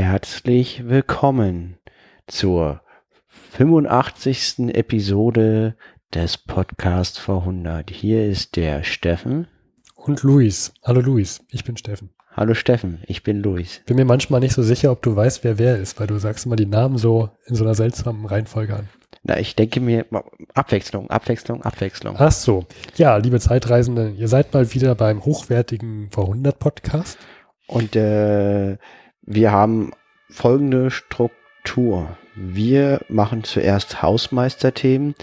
Herzlich willkommen zur 85. Episode des Podcast vor 100. Hier ist der Steffen. Und Luis. Hallo Luis, ich bin Steffen. Hallo Steffen, ich bin Luis. Bin mir manchmal nicht so sicher, ob du weißt, wer wer ist, weil du sagst immer die Namen so in so einer seltsamen Reihenfolge an. Na, ich denke mir, Abwechslung, Abwechslung, Abwechslung. Ach so. Ja, liebe Zeitreisende, ihr seid mal wieder beim hochwertigen vor 100 Podcast. Und äh, wir haben folgende Struktur. Wir machen zuerst Hausmeisterthemen.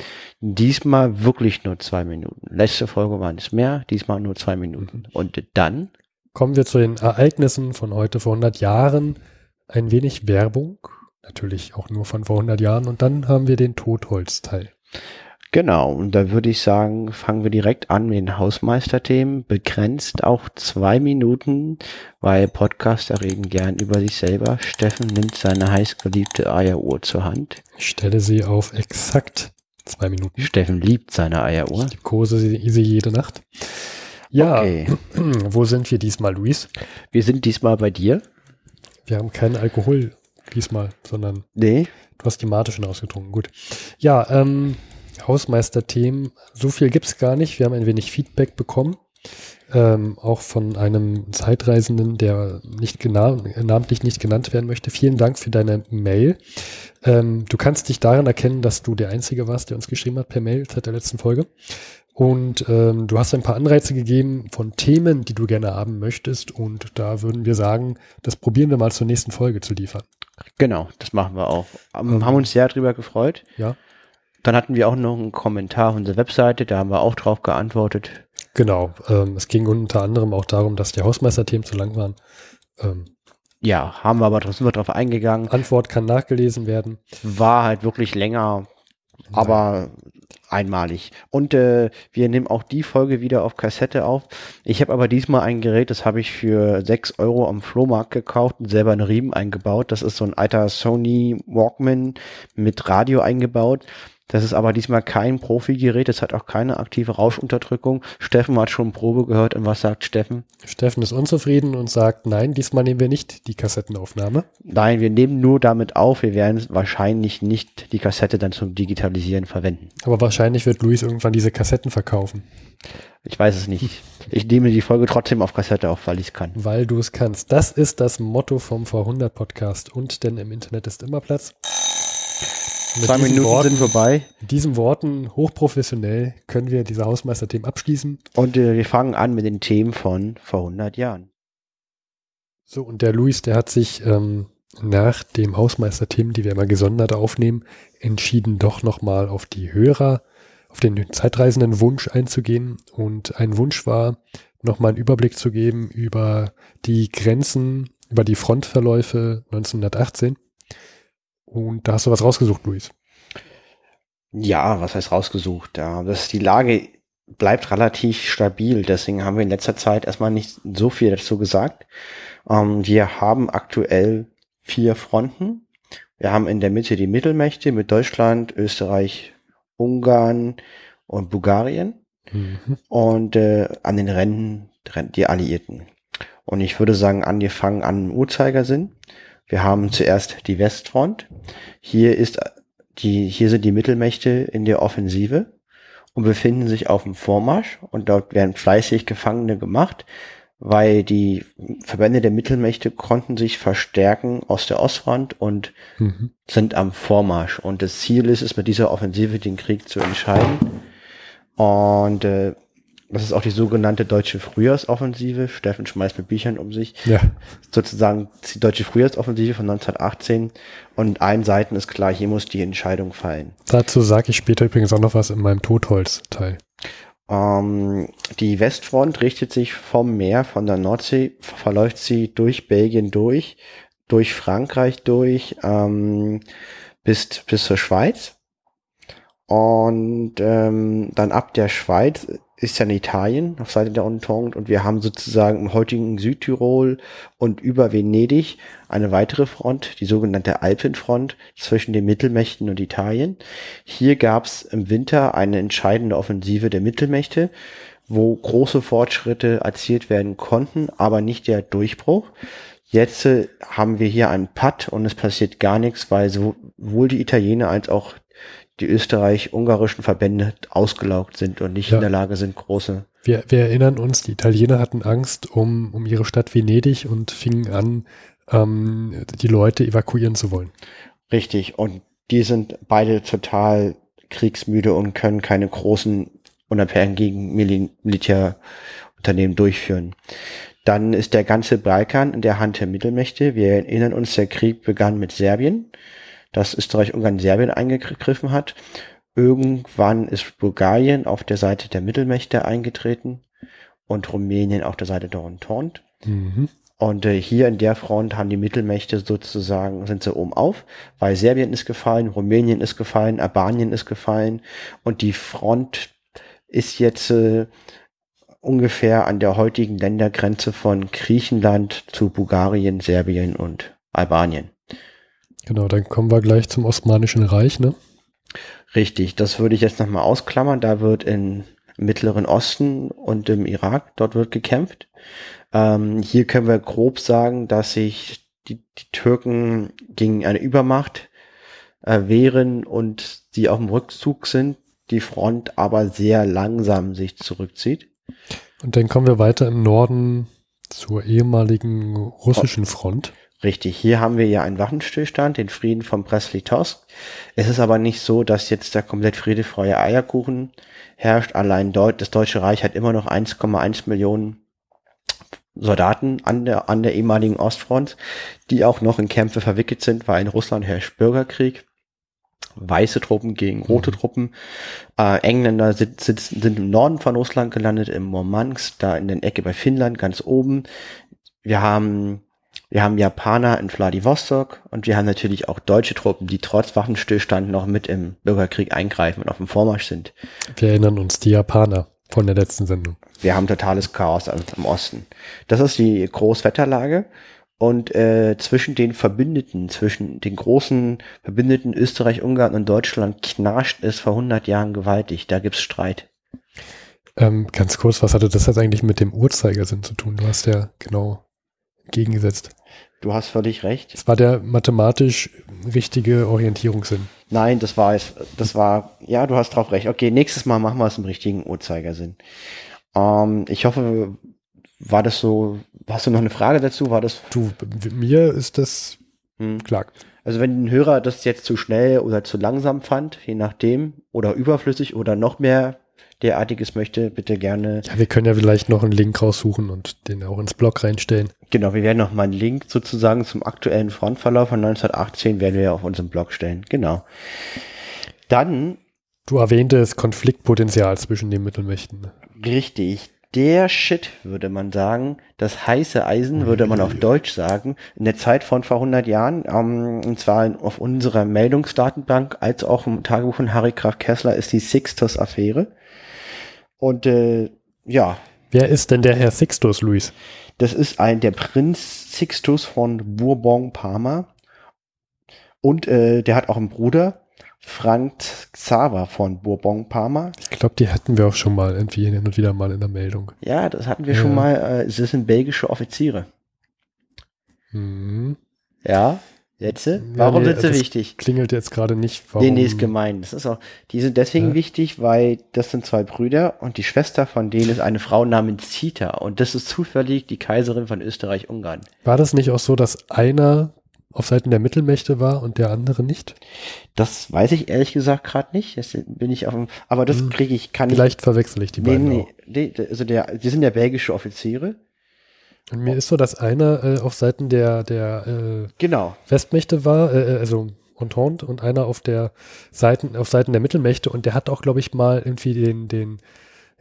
Diesmal wirklich nur zwei Minuten. Letzte Folge waren es mehr, diesmal nur zwei Minuten. Mhm. Und dann Kommen wir zu den Ereignissen von heute vor 100 Jahren. Ein wenig Werbung, natürlich auch nur von vor 100 Jahren. Und dann haben wir den Totholzteil. Genau, und da würde ich sagen, fangen wir direkt an mit den Hausmeisterthemen, begrenzt auch zwei Minuten, weil Podcaster reden gern über sich selber. Steffen nimmt seine heißgeliebte Eieruhr zur Hand. Ich stelle sie auf exakt zwei Minuten. Steffen liebt seine Eieruhr. Ich kose sie, sie jede Nacht. Ja, Okay, wo sind wir diesmal, Luis? wir sind diesmal bei dir. Wir haben keinen Alkohol diesmal, sondern Nee, du hast die Mate schon ausgetrunken. Gut. Ja, ähm, Hausmeisterthemen, so viel gibt's gar nicht. Wir haben ein wenig Feedback bekommen. Ähm, auch von einem Zeitreisenden, der nicht namentlich nicht genannt werden möchte. Vielen Dank für deine Mail. Ähm, du kannst dich daran erkennen, dass du der Einzige warst, der uns geschrieben hat per Mail seit der letzten Folge. Und ähm, du hast ein paar Anreize gegeben von Themen, die du gerne haben möchtest. Und da würden wir sagen, das probieren wir mal zur nächsten Folge zu liefern. genau, das machen wir auch. Ähm, Ähm. haben uns sehr drüber gefreut. Ja. Dann hatten wir auch noch einen Kommentar auf unserer Webseite, da haben wir auch drauf geantwortet. Genau. Ähm, es ging unter anderem auch darum, dass die Hausmeisterthemen zu lang waren. Ähm, Ja, haben wir aber trotzdem drauf eingegangen. Antwort kann nachgelesen werden. War halt wirklich länger, aber einmalig. Und äh, wir nehmen auch die Folge wieder auf Kassette auf. Ich habe aber diesmal ein Gerät, das habe ich für 6 Euro am Flohmarkt gekauft und selber einen Riemen eingebaut. Das ist so ein alter Sony Walkman mit Radio eingebaut. Das ist aber diesmal kein Profi-Gerät, es hat auch keine aktive Rauschunterdrückung. Steffen hat schon Probe gehört und was sagt Steffen? Steffen ist unzufrieden und sagt, nein, diesmal nehmen wir nicht die Kassettenaufnahme. Nein, wir nehmen nur damit auf, wir werden wahrscheinlich nicht die Kassette dann zum Digitalisieren verwenden. Aber wahrscheinlich wird Luis irgendwann diese Kassetten verkaufen, Ich weiß es nicht. Ich nehme die Folge trotzdem auf Kassette auf, weil ich es kann. weil du es kannst. Das ist das Motto vom V100 Podcast. Und denn im Internet ist immer Platz. Zwei Minuten Worten, sind vorbei Mit diesen Worten, hochprofessionell, können wir diese Hausmeisterthemen abschließen. und äh, wir fangen an mit den Themen von vor 100 Jahren. So, und der Luis, der hat sich ähm, nach dem Hausmeisterthemen, die wir immer gesondert aufnehmen, entschieden, doch nochmal auf die Hörer, auf den Zeitreisenden Wunsch einzugehen. Und ein Wunsch war, nochmal einen Überblick zu geben über die Grenzen, über die Frontverläufe 1918. Und da hast du was rausgesucht, Luis. Ja, was heißt rausgesucht? Ja, das, die Lage bleibt relativ stabil. Deswegen haben wir in letzter Zeit erstmal nicht so viel dazu gesagt. Ähm, wir haben aktuell vier Fronten. Wir haben in der Mitte die Mittelmächte mit Deutschland, Österreich, Ungarn und Bulgarien. Mhm. und äh, an den Rändern die Alliierten. Und ich würde sagen, angefangen an dem Uhrzeigersinn. Wir haben zuerst die Westfront. Hier ist die, hier sind die Mittelmächte in der Offensive und befinden sich auf dem Vormarsch und dort werden fleißig Gefangene gemacht, weil die Verbände der Mittelmächte konnten sich verstärken aus der Ostfront und Mhm. sind am Vormarsch. Und das Ziel ist es, mit dieser Offensive den Krieg zu entscheiden. Und äh, das ist auch die sogenannte deutsche Frühjahrsoffensive. Steffen schmeißt mit Büchern um sich. Ja, Sozusagen die deutsche Frühjahrsoffensive von 1918. Und allen Seiten ist klar, hier muss die Entscheidung fallen. dazu sage ich später übrigens auch noch was in meinem Totholz-Teil. Ähm, die Westfront richtet sich vom Meer, von der Nordsee, verläuft sie durch Belgien durch, durch Frankreich durch, ähm, bis, bis zur Schweiz. Und ähm, dann ab der Schweiz ist dann Italien auf Seite der Entente und wir haben sozusagen im heutigen Südtirol und über Venedig eine weitere Front, die sogenannte Alpenfront zwischen den Mittelmächten und Italien. Hier gab es im Winter eine entscheidende Offensive der Mittelmächte, wo große Fortschritte erzielt werden konnten, aber nicht der Durchbruch. Jetzt äh, haben wir hier einen Patt und es passiert gar nichts, weil sowohl die Italiener als auch die österreich-ungarischen Verbände ausgelaugt sind und nicht Ja. in der Lage sind, große. Wir, wir erinnern uns, die Italiener hatten Angst um, um ihre Stadt Venedig und fingen an, ähm, die Leute evakuieren zu wollen. Richtig. Und die sind beide total kriegsmüde und können keine großen unabhängigen Mil Militärunternehmen durchführen. Dann ist der ganze Balkan in der Hand der Mittelmächte. Wir erinnern uns, der Krieg begann mit Serbien, dass Österreich-Ungarn Serbien eingegriffen hat. Irgendwann ist Bulgarien auf der Seite der Mittelmächte eingetreten und Rumänien auf der Seite der Entente. Mhm. Und äh, hier in der Front haben die Mittelmächte sozusagen, sind sie oben auf, weil Serbien ist gefallen, Rumänien ist gefallen, Albanien ist gefallen und die Front ist jetzt äh, ungefähr an der heutigen Ländergrenze von Griechenland zu Bulgarien, Serbien und Albanien. Genau, dann kommen wir gleich zum Osmanischen Reich, ne? Richtig, das würde ich jetzt nochmal ausklammern. Da wird in im Mittleren Osten und im Irak, dort wird gekämpft. Ähm, hier können wir grob sagen, dass sich die, die Türken gegen eine Übermacht äh, wehren und sie auf dem Rückzug sind, die Front aber sehr langsam sich zurückzieht. Und dann kommen wir weiter im Norden zur ehemaligen russischen Front. Richtig, hier haben wir ja einen Waffenstillstand, den Frieden von Presley-Tosk. Es ist aber nicht so, dass jetzt da komplett friedefreie Eierkuchen herrscht. Allein Deut das Deutsche Reich hat immer noch 1,1 Millionen Soldaten an der, an der ehemaligen Ostfront, die auch noch in Kämpfe verwickelt sind, weil in Russland herrscht Bürgerkrieg. Weiße Truppen gegen rote Mhm. Truppen. Äh, Engländer sind, sind, sind im Norden von Russland gelandet, im Murmansk, da in der Ecke bei Finnland, ganz oben. Wir haben, wir haben Japaner in Vladivostok und wir haben natürlich auch deutsche Truppen, die trotz Waffenstillstand noch mit im Bürgerkrieg eingreifen und auf dem Vormarsch sind. Wir erinnern uns, die Japaner von der letzten Sendung. Wir haben totales Chaos am, am Osten. Das ist die Großwetterlage. Und äh, zwischen den Verbündeten, zwischen den großen Verbündeten Österreich, Ungarn und Deutschland knarscht es vor 100 Jahren gewaltig. Da gibt's Streit. Ähm, ganz kurz, was hatte das jetzt eigentlich mit dem Uhrzeigersinn zu tun? Du hast ja genau entgegengesetzt. Du hast völlig recht. Es war der mathematisch richtige Orientierungssinn. Nein, das war es. Das war, ja, du hast drauf recht. Okay, nächstes Mal machen wir es im richtigen Uhrzeigersinn. Ähm, ich hoffe, war das so, hast du noch eine Frage dazu? War das, Du, mir ist das hm. klar. Also wenn ein Hörer das jetzt zu schnell oder zu langsam fand, je nachdem, oder überflüssig oder noch mehr derartiges möchte, bitte gerne. Ja, wir können ja vielleicht noch einen Link raussuchen und den auch ins Blog reinstellen. Genau, wir werden noch mal einen Link sozusagen zum aktuellen Frontverlauf von 1918 werden wir auf unserem Blog stellen. Genau. Dann, Du erwähntest Konfliktpotenzial zwischen den Mittelmächten. ne? richtig, der Shit, würde man sagen, das heiße Eisen, würde man auf Deutsch sagen, in der Zeit von vor 100 Jahren, ähm, und zwar in- auf unserer Meldungsdatenbank, als auch im Tagebuch von Harry Graf Kessler, ist die Sixtus-Affäre. Und äh, ja, Wer ist denn der Herr Sixtus, Luis? Das ist ein der Prinz Sixtus von Bourbon-Parma. Und äh, der hat auch einen Bruder, Frank Xaver von Bourbon-Parma. Ich glaube, die hatten wir auch schon mal irgendwie hin und wieder mal in der Meldung. Ja, das hatten wir Ja. schon mal. Äh, es sind belgische Offiziere. Mhm. Ja, Sätze? Ja, Warum nee, sind sie das wichtig? Klingelt jetzt gerade nicht. Warum? Nee, nee, ist gemein. Das ist auch, die sind deswegen Ja. wichtig, weil das sind zwei Brüder und die Schwester von denen ist eine Frau namens Zita und das ist zufällig die Kaiserin von Österreich-Ungarn. War das nicht auch so, dass einer auf Seiten der Mittelmächte war und der andere nicht? Das weiß ich ehrlich gesagt gerade nicht. Das bin ich auf dem, aber das Hm. kriege ich, kann ich Vielleicht verwechsel ich die Nee, beiden nee, nee, also der, die sind ja belgische Offiziere. Und mir ist so, dass einer äh, auf Seiten der, der äh, Genau. Westmächte war, äh, also Entente, und einer auf der Seiten, auf Seiten der Mittelmächte und der hat auch, glaube ich, mal irgendwie den, den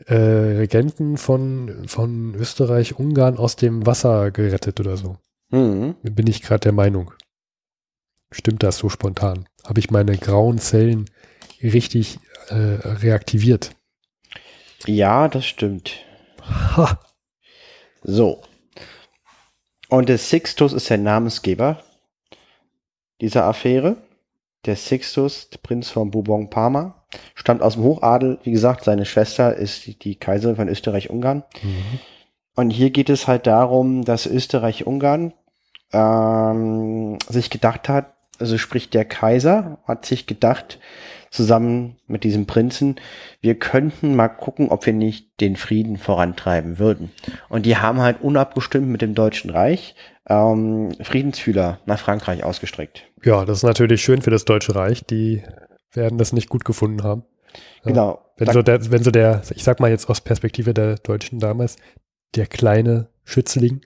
äh, Regenten von, von Österreich, Ungarn aus dem Wasser gerettet oder so. Mhm. Bin ich gerade der Meinung. Stimmt das so spontan? Habe ich meine grauen Zellen richtig äh, reaktiviert? Ja, das stimmt. Ha! So. Und der Sixtus ist der Namensgeber dieser Affäre. Der Sixtus, der Prinz von Bourbon-Parma, stammt aus dem Hochadel. Wie gesagt, seine Schwester ist die, die Kaiserin von Österreich-Ungarn. Mhm. Und hier geht es halt darum, dass Österreich-Ungarn ähm, sich gedacht hat, also sprich der Kaiser hat sich gedacht, zusammen mit diesem Prinzen, wir könnten mal gucken, ob wir nicht den Frieden vorantreiben würden. Und die haben halt unabgestimmt mit dem Deutschen Reich ähm, Friedensfühler nach Frankreich ausgestreckt. Ja, das ist natürlich schön für das Deutsche Reich. Die werden das nicht gut gefunden haben. Ja. Genau. Wenn so, der, wenn so der, ich sag mal jetzt aus Perspektive der Deutschen damals, der kleine Schützling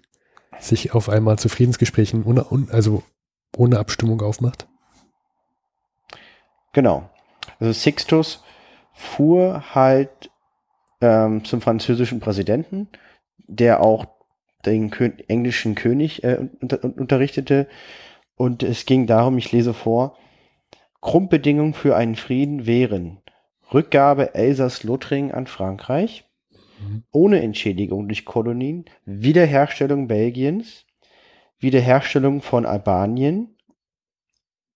sich auf einmal zu Friedensgesprächen ohne, also ohne Abstimmung aufmacht. Genau. Also Sixtus fuhr halt ähm, zum französischen Präsidenten, der auch den Kö englischen König äh, unter unterrichtete. Und es ging darum, ich lese vor, Grundbedingungen für einen Frieden wären Rückgabe Elsass-Lothringen an Frankreich, mhm. ohne Entschädigung durch Kolonien, Wiederherstellung Belgiens, Wiederherstellung von Albanien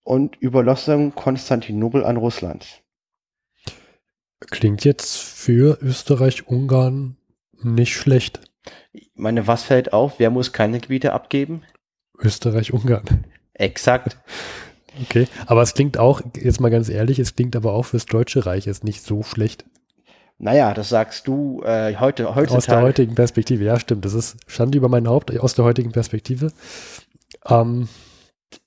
und Überlassung Konstantinopel an Russland. Klingt jetzt für Österreich-Ungarn nicht schlecht. Ich meine, was fällt auf? Wer muss keine Gebiete abgeben? Österreich-Ungarn. Exakt. Okay, aber es klingt auch, jetzt mal ganz ehrlich, es klingt aber auch fürs Deutsche Reich jetzt nicht so schlecht. Naja, das sagst du äh, heute, heutzutage. Aus der heutigen Perspektive, ja, stimmt. Das ist Schande über mein Haupt, aus der heutigen Perspektive. Ähm,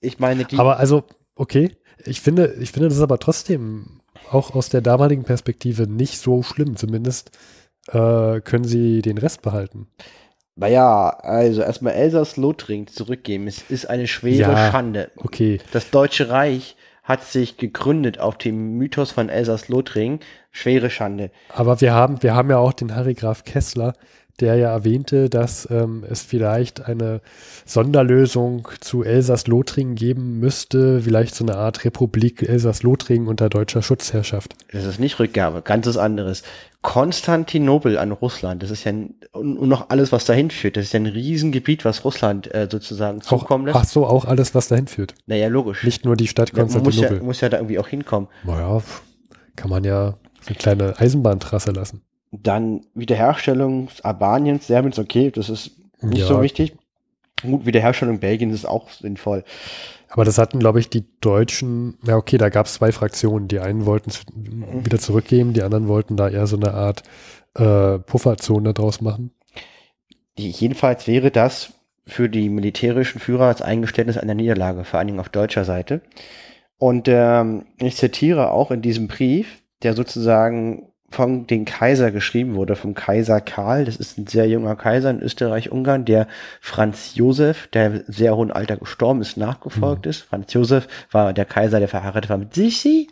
ich meine, die. Aber also, okay, ich finde, ich finde das aber trotzdem auch aus der damaligen Perspektive nicht so schlimm. Zumindest äh, können sie den Rest behalten. Naja, also erstmal Elsass-Lothringen zurückgeben, es ist eine schwere ja, Schande. Okay. Das Deutsche Reich hat sich gegründet auf dem Mythos von Elsass-Lothringen. Schwere Schande. Aber wir haben, wir haben ja auch den Harry Graf Kessler, der ja erwähnte, dass ähm, es vielleicht eine Sonderlösung zu Elsass-Lothringen geben müsste, vielleicht so eine Art Republik Elsass-Lothringen unter deutscher Schutzherrschaft. Das ist nicht Rückgabe, ganzes anderes. Konstantinopel an Russland, das ist ja ein, und noch alles, was dahin führt, das ist ja ein Riesengebiet, was Russland äh, sozusagen zukommen lässt. Ach so, auch alles, was dahin führt. Naja, logisch. Nicht nur die Stadt Konstantinopel. Ja, muss, ja, muss ja da irgendwie auch hinkommen. Naja, kann man ja eine kleine Eisenbahntrasse lassen. Dann Wiederherstellung Albaniens, Serbiens, okay, das ist nicht ja. so wichtig. Gut, Wiederherstellung Belgiens ist auch sinnvoll. Aber das hatten, glaube ich, die Deutschen, ja okay, da gab es zwei Fraktionen. Die einen wollten es wieder zurückgeben, die anderen wollten da eher so eine Art äh, Pufferzone draus machen. Jedenfalls wäre das für die militärischen Führer als Eingeständnis einer Niederlage, vor allen Dingen auf deutscher Seite. Und ähm, ich zitiere auch in diesem Brief, der sozusagen von den Kaiser geschrieben wurde, vom Kaiser Karl. Das ist ein sehr junger Kaiser in Österreich-Ungarn, der Franz Josef, der sehr hohen Alter gestorben ist, nachgefolgt mhm. ist. Franz Josef war der Kaiser, der verheiratet war mit Sissi.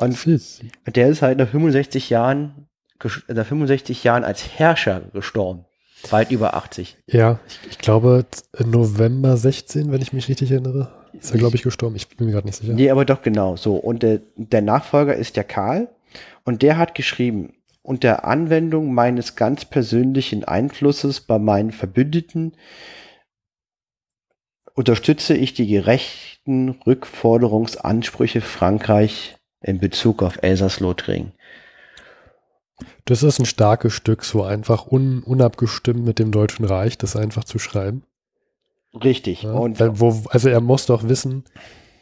Und Sissi. der ist halt nach 65 Jahren, nach 65 Jahren als Herrscher gestorben. Weit über 80. Ja, ich, ich glaube November 16, wenn ich mich richtig erinnere. Ist er, glaube ich, gestorben. Ich bin mir gerade nicht sicher. Nee, aber doch genau so. Und der, der Nachfolger ist der Karl. Und der hat geschrieben, unter Anwendung meines ganz persönlichen Einflusses bei meinen Verbündeten unterstütze ich die gerechten Rückforderungsansprüche Frankreich in Bezug auf Elsass-Lothringen. Das ist ein starkes Stück, so einfach un, unabgestimmt mit dem Deutschen Reich, das einfach zu schreiben. Richtig. Ja, und wo, also er muss doch wissen,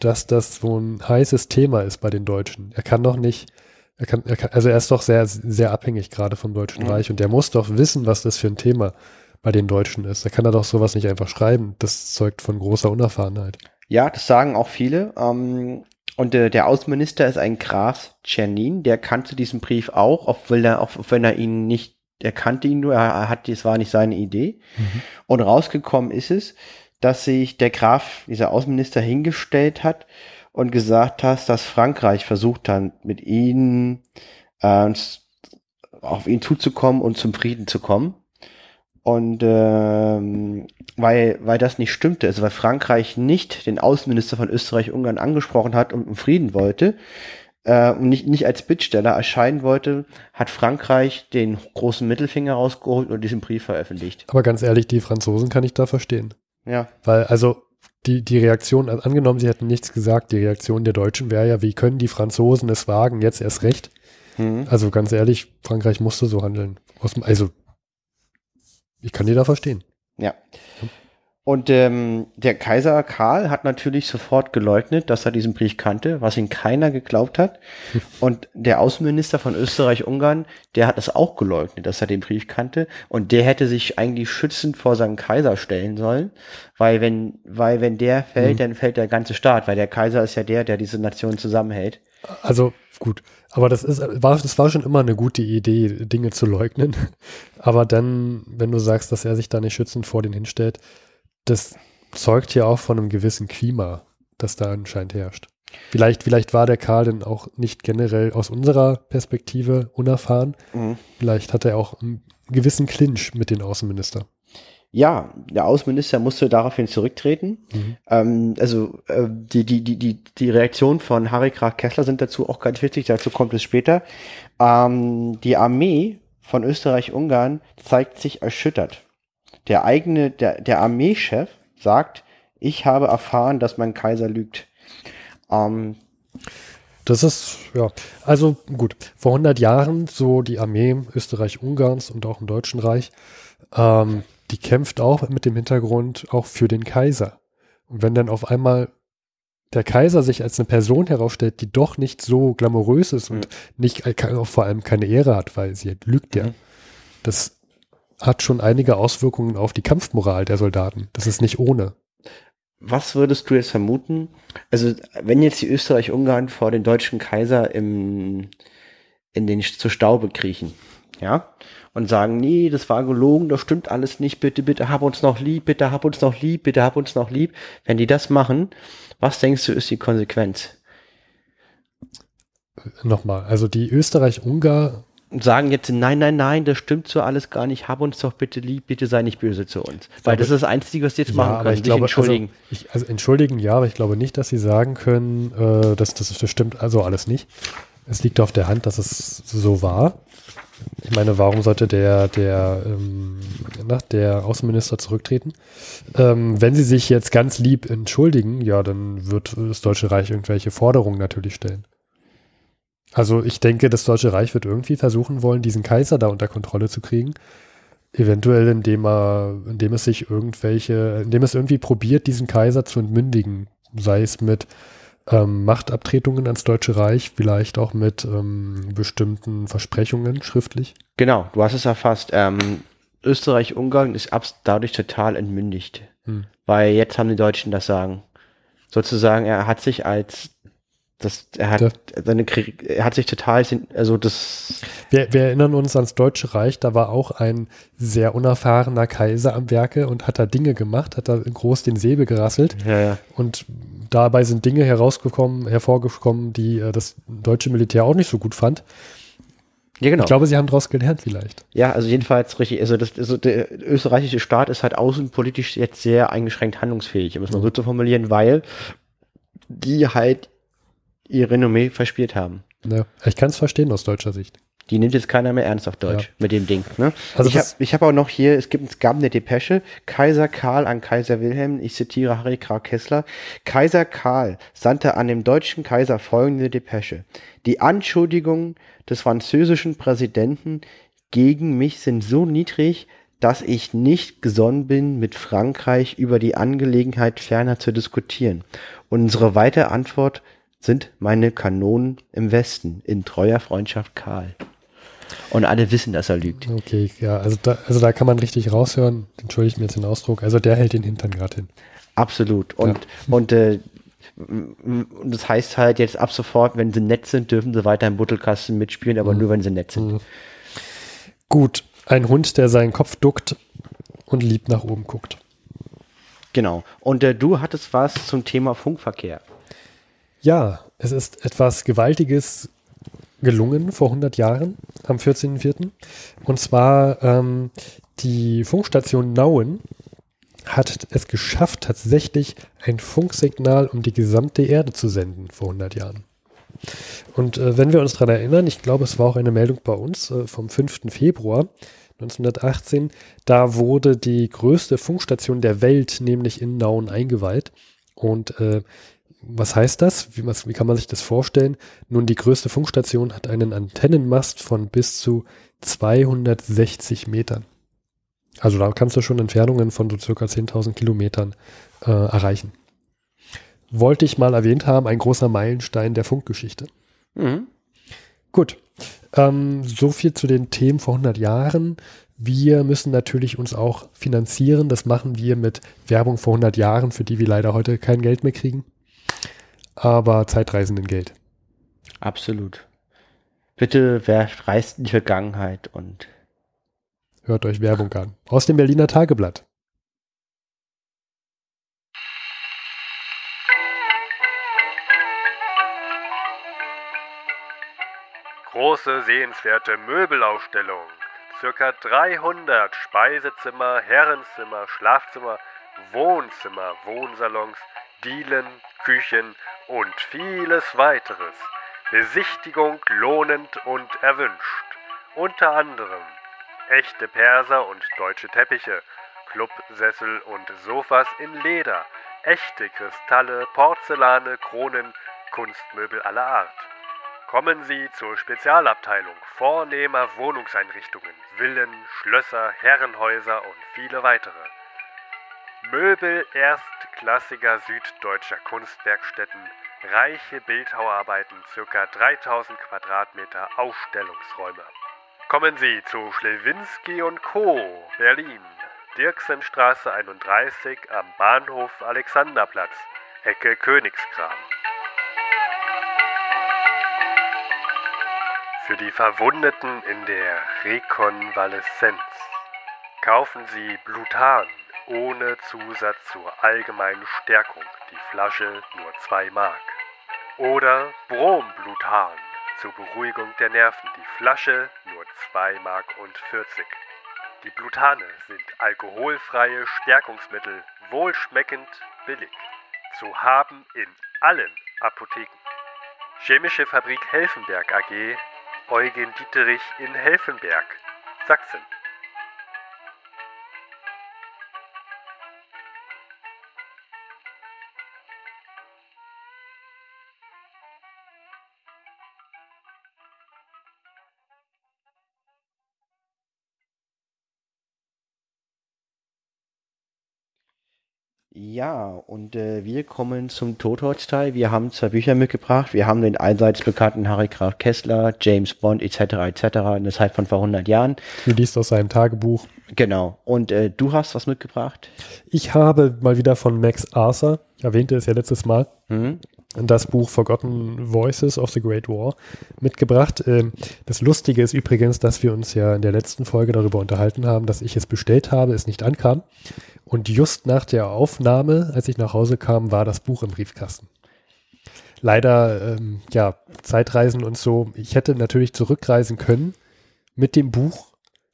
dass das so ein heißes Thema ist bei den Deutschen. Er kann doch nicht er kann, er kann, also er ist doch sehr, sehr abhängig gerade vom Deutschen mhm. Reich und der muss doch wissen, was das für ein Thema bei den Deutschen ist. Da kann er doch sowas nicht einfach schreiben. Das zeugt von großer Unerfahrenheit. Ja, das sagen auch viele. Ähm, und äh, der Außenminister ist ein Graf Czernin, der kannte diesen Brief auch, obwohl er, auch wenn er ihn nicht, er kannte ihn nur, er hat, es war nicht seine Idee. Mhm. Und rausgekommen ist es, dass sich der Graf, dieser Außenminister hingestellt hat und gesagt hast, dass Frankreich versucht hat, mit ihnen äh, auf ihn zuzukommen und zum Frieden zu kommen. Und ähm, weil, weil das nicht stimmte, also weil Frankreich nicht den Außenminister von Österreich-Ungarn angesprochen hat und um Frieden wollte äh, und nicht, nicht als Bittsteller erscheinen wollte, hat Frankreich den großen Mittelfinger rausgeholt und diesen Brief veröffentlicht. Aber ganz ehrlich, die Franzosen kann ich da verstehen. Ja. Weil, also die, die Reaktion, also angenommen, sie hätten nichts gesagt, die Reaktion der Deutschen wäre ja, wie können die Franzosen es wagen, jetzt erst recht? Mhm. Also ganz ehrlich, Frankreich musste so handeln. Also, ich kann die da verstehen. Ja. Und ähm, der Kaiser Karl hat natürlich sofort geleugnet, dass er diesen Brief kannte, was ihm keiner geglaubt hat. Und der Außenminister von Österreich-Ungarn, der hat es auch geleugnet, dass er den Brief kannte. Und der hätte sich eigentlich schützend vor seinem Kaiser stellen sollen, weil wenn, weil wenn der fällt, mhm. dann fällt der ganze Staat, weil der Kaiser ist ja der, der diese Nation zusammenhält. Also gut, aber das ist, war, das war schon immer eine gute Idee, Dinge zu leugnen. Aber dann, wenn du sagst, dass er sich da nicht schützend vor den hinstellt, das zeugt ja auch von einem gewissen Klima, das da anscheinend herrscht. Vielleicht, vielleicht war der Karl denn auch nicht generell aus unserer Perspektive unerfahren. Mhm. Vielleicht hat er auch einen gewissen Clinch mit den Außenministern. Ja, der Außenminister musste daraufhin zurücktreten. Mhm. Ähm, also äh, die, die, die, die, die Reaktion von Harry Krach Kessler sind dazu auch ganz wichtig, dazu kommt es später. Ähm, die Armee von Österreich-Ungarn zeigt sich erschüttert der eigene, der, der Armeechef sagt, ich habe erfahren, dass mein Kaiser lügt. Ähm, das ist, ja, also gut, vor 100 Jahren so die Armee Österreich-Ungarns und auch im Deutschen Reich, ähm, die kämpft auch mit dem Hintergrund auch für den Kaiser. Und wenn dann auf einmal der Kaiser sich als eine Person herausstellt, die doch nicht so glamourös ist und mhm. nicht, äh, vor allem keine Ehre hat, weil sie lügt ja, mhm. das hat schon einige Auswirkungen auf die Kampfmoral der Soldaten. Das ist nicht ohne. Was würdest du jetzt vermuten? Also, wenn jetzt die Österreich-Ungarn vor den deutschen Kaiser im, in den zu Staube kriechen, ja, und sagen, nee, das war gelogen, das stimmt alles nicht, bitte, bitte hab uns noch lieb, bitte hab uns noch lieb, bitte hab uns noch lieb. Wenn die das machen, was denkst du ist die Konsequenz? Nochmal, also die Österreich-Ungar sagen jetzt, nein, nein, nein, das stimmt so alles gar nicht, hab uns doch bitte lieb, bitte sei nicht böse zu uns. Weil das ist das Einzige, was sie jetzt ja, machen können, ich glaube, entschuldigen. Also, ich, also entschuldigen, ja, aber ich glaube nicht, dass sie sagen können, äh, dass das, das stimmt also alles nicht. Es liegt auf der Hand, dass es so war. Ich meine, warum sollte der, der, ähm, na, der Außenminister zurücktreten? Ähm, wenn sie sich jetzt ganz lieb entschuldigen, ja, dann wird das Deutsche Reich irgendwelche Forderungen natürlich stellen. Also ich denke, das Deutsche Reich wird irgendwie versuchen wollen, diesen Kaiser da unter Kontrolle zu kriegen. Eventuell, indem er, indem es sich irgendwelche, indem es irgendwie probiert, diesen Kaiser zu entmündigen. Sei es mit ähm, Machtabtretungen ans Deutsche Reich, vielleicht auch mit ähm, bestimmten Versprechungen schriftlich. Genau, du hast es erfasst. Ähm, Österreich-Ungarn ist dadurch total entmündigt. Hm. Weil jetzt haben die Deutschen das Sagen. Sozusagen, er hat sich als das, er hat, seine, er hat sich total, also das. Wir, wir erinnern uns ans Deutsche Reich, da war auch ein sehr unerfahrener Kaiser am Werke und hat da Dinge gemacht, hat da groß den Säbel gerasselt. Ja, ja. Und dabei sind Dinge herausgekommen, hervorgekommen, die äh, das deutsche Militär auch nicht so gut fand. Ja, genau. Ich glaube, sie haben daraus gelernt vielleicht. Ja, also jedenfalls richtig. Also, das, also der österreichische Staat ist halt außenpolitisch jetzt sehr eingeschränkt handlungsfähig, um es mal so zu formulieren, weil die halt ihr Renommee verspielt haben. Ja, ich kann es verstehen aus deutscher Sicht. Die nimmt jetzt keiner mehr ernst auf Deutsch ja. mit dem Ding. Ne? Also ich habe hab auch noch hier, es gibt, es gab eine Depesche, Kaiser Karl an Kaiser Wilhelm, ich zitiere Harry Krag Kessler, Kaiser Karl sandte an dem deutschen Kaiser folgende Depesche. Die Anschuldigungen des französischen Präsidenten gegen mich sind so niedrig, dass ich nicht gesonnen bin, mit Frankreich über die Angelegenheit ferner zu diskutieren. Unsere weitere Antwort sind meine Kanonen im Westen, in treuer Freundschaft Karl. Und alle wissen, dass er lügt. Okay, ja, also da, also da kann man richtig raushören, entschuldige mir jetzt den Ausdruck, also der hält den Hintern gerade hin. Absolut. Und, ja. und äh, das heißt halt jetzt ab sofort, wenn sie nett sind, dürfen sie weiter im Buttelkasten mitspielen, aber mhm. nur wenn sie nett sind. Mhm. Gut, ein Hund, der seinen Kopf duckt und lieb nach oben guckt. Genau. Und äh, du hattest was zum Thema Funkverkehr. Ja, es ist etwas Gewaltiges gelungen vor 100 Jahren, am 14.04. Und zwar ähm, die Funkstation Nauen hat es geschafft, tatsächlich ein Funksignal um die gesamte Erde zu senden vor 100 Jahren. Und äh, wenn wir uns daran erinnern, ich glaube, es war auch eine Meldung bei uns äh, vom 5. Februar 1918, da wurde die größte Funkstation der Welt, nämlich in Nauen, eingeweiht. Und äh, was heißt das? Wie, was, wie kann man sich das vorstellen? Nun, die größte Funkstation hat einen Antennenmast von bis zu 260 Metern. Also da kannst du schon Entfernungen von so circa 10.000 Kilometern äh, erreichen. Wollte ich mal erwähnt haben, ein großer Meilenstein der Funkgeschichte. Mhm. Gut, ähm, so viel zu den Themen vor 100 Jahren. Wir müssen natürlich uns auch finanzieren. Das machen wir mit Werbung vor 100 Jahren, für die wir leider heute kein Geld mehr kriegen. Aber Zeitreisenden Geld. Absolut. Bitte werft reist in die Vergangenheit und Hört euch Werbung an. Aus dem Berliner Tageblatt. Große sehenswerte Möbelausstellung. Circa 300 Speisezimmer, Herrenzimmer, Schlafzimmer, Wohnzimmer, Wohnsalons, Dielen, Küchen und vieles weiteres. Besichtigung lohnend und erwünscht. Unter anderem echte Perser und deutsche Teppiche, Clubsessel und Sofas in Leder, echte Kristalle, Porzellane, Kronen, Kunstmöbel aller Art. Kommen Sie zur Spezialabteilung vornehmer Wohnungseinrichtungen, Villen, Schlösser, Herrenhäuser und viele weitere. Möbel erstklassiger süddeutscher Kunstwerkstätten, reiche Bildhauerarbeiten, ca. 3000 Quadratmeter Ausstellungsräume. Kommen Sie zu Schlewinski Co. Berlin, Dirksenstraße 31 am Bahnhof Alexanderplatz, Ecke Königskram. Für die Verwundeten in der Rekonvaleszenz. Kaufen Sie Blutan ohne Zusatz zur allgemeinen Stärkung, die Flasche nur 2 Mark. Oder Bromblutan zur Beruhigung der Nerven, die Flasche nur 2 Mark und 40. Die Blutane sind alkoholfreie Stärkungsmittel, wohlschmeckend billig. Zu haben in allen Apotheken. Chemische Fabrik Helfenberg AG Eugen Dieterich in Helfenberg, Sachsen. Ja, und äh, wir kommen zum Totholzteil. Wir haben zwei Bücher mitgebracht. Wir haben den allseits bekannten Harry Graf Kessler, James Bond etc. etc. in der Zeit von vor 100 Jahren. Du liest aus seinem Tagebuch. Genau. Und äh, du hast was mitgebracht? Ich habe mal wieder von Max Arthur, erwähnte es ja letztes Mal, Mhm. Das Buch Forgotten Voices of the Great War mitgebracht. Ähm, Das Lustige ist übrigens, dass wir uns ja in der letzten Folge darüber unterhalten haben, dass ich es bestellt habe, es nicht ankam. Und just nach der Aufnahme, als ich nach Hause kam, war das Buch im Briefkasten. Leider, ähm, ja, Zeitreisen und so. Ich hätte natürlich zurückreisen können mit dem Buch,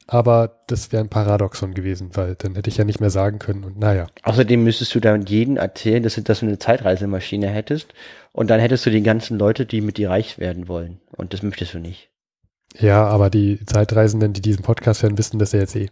aber das wäre ein Paradoxon gewesen, weil dann hätte ich ja nicht mehr sagen können. Und naja, Außerdem müsstest du dann jeden erzählen, dass du, dass du eine Zeitreisemaschine hättest. Und dann hättest du die ganzen Leute, die mit dir reich werden wollen. Und das möchtest du nicht. ja, aber die Zeitreisenden, die diesen Podcast hören, wissen das ja jetzt eh.